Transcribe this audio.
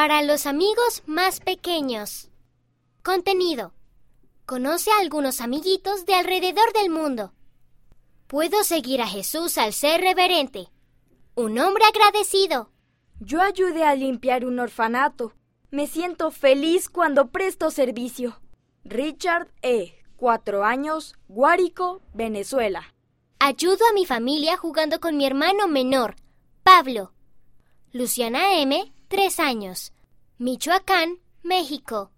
Para los amigos más pequeños. Contenido. Conoce a algunos amiguitos de alrededor del mundo. Puedo seguir a Jesús al ser reverente. Un hombre agradecido. Yo ayudé a limpiar un orfanato. Me siento feliz cuando presto servicio. Richard E., cuatro años, Guárico, Venezuela. Ayudo a mi familia jugando con mi hermano menor, Pablo. Luciana M., tres años, Michoacán, México.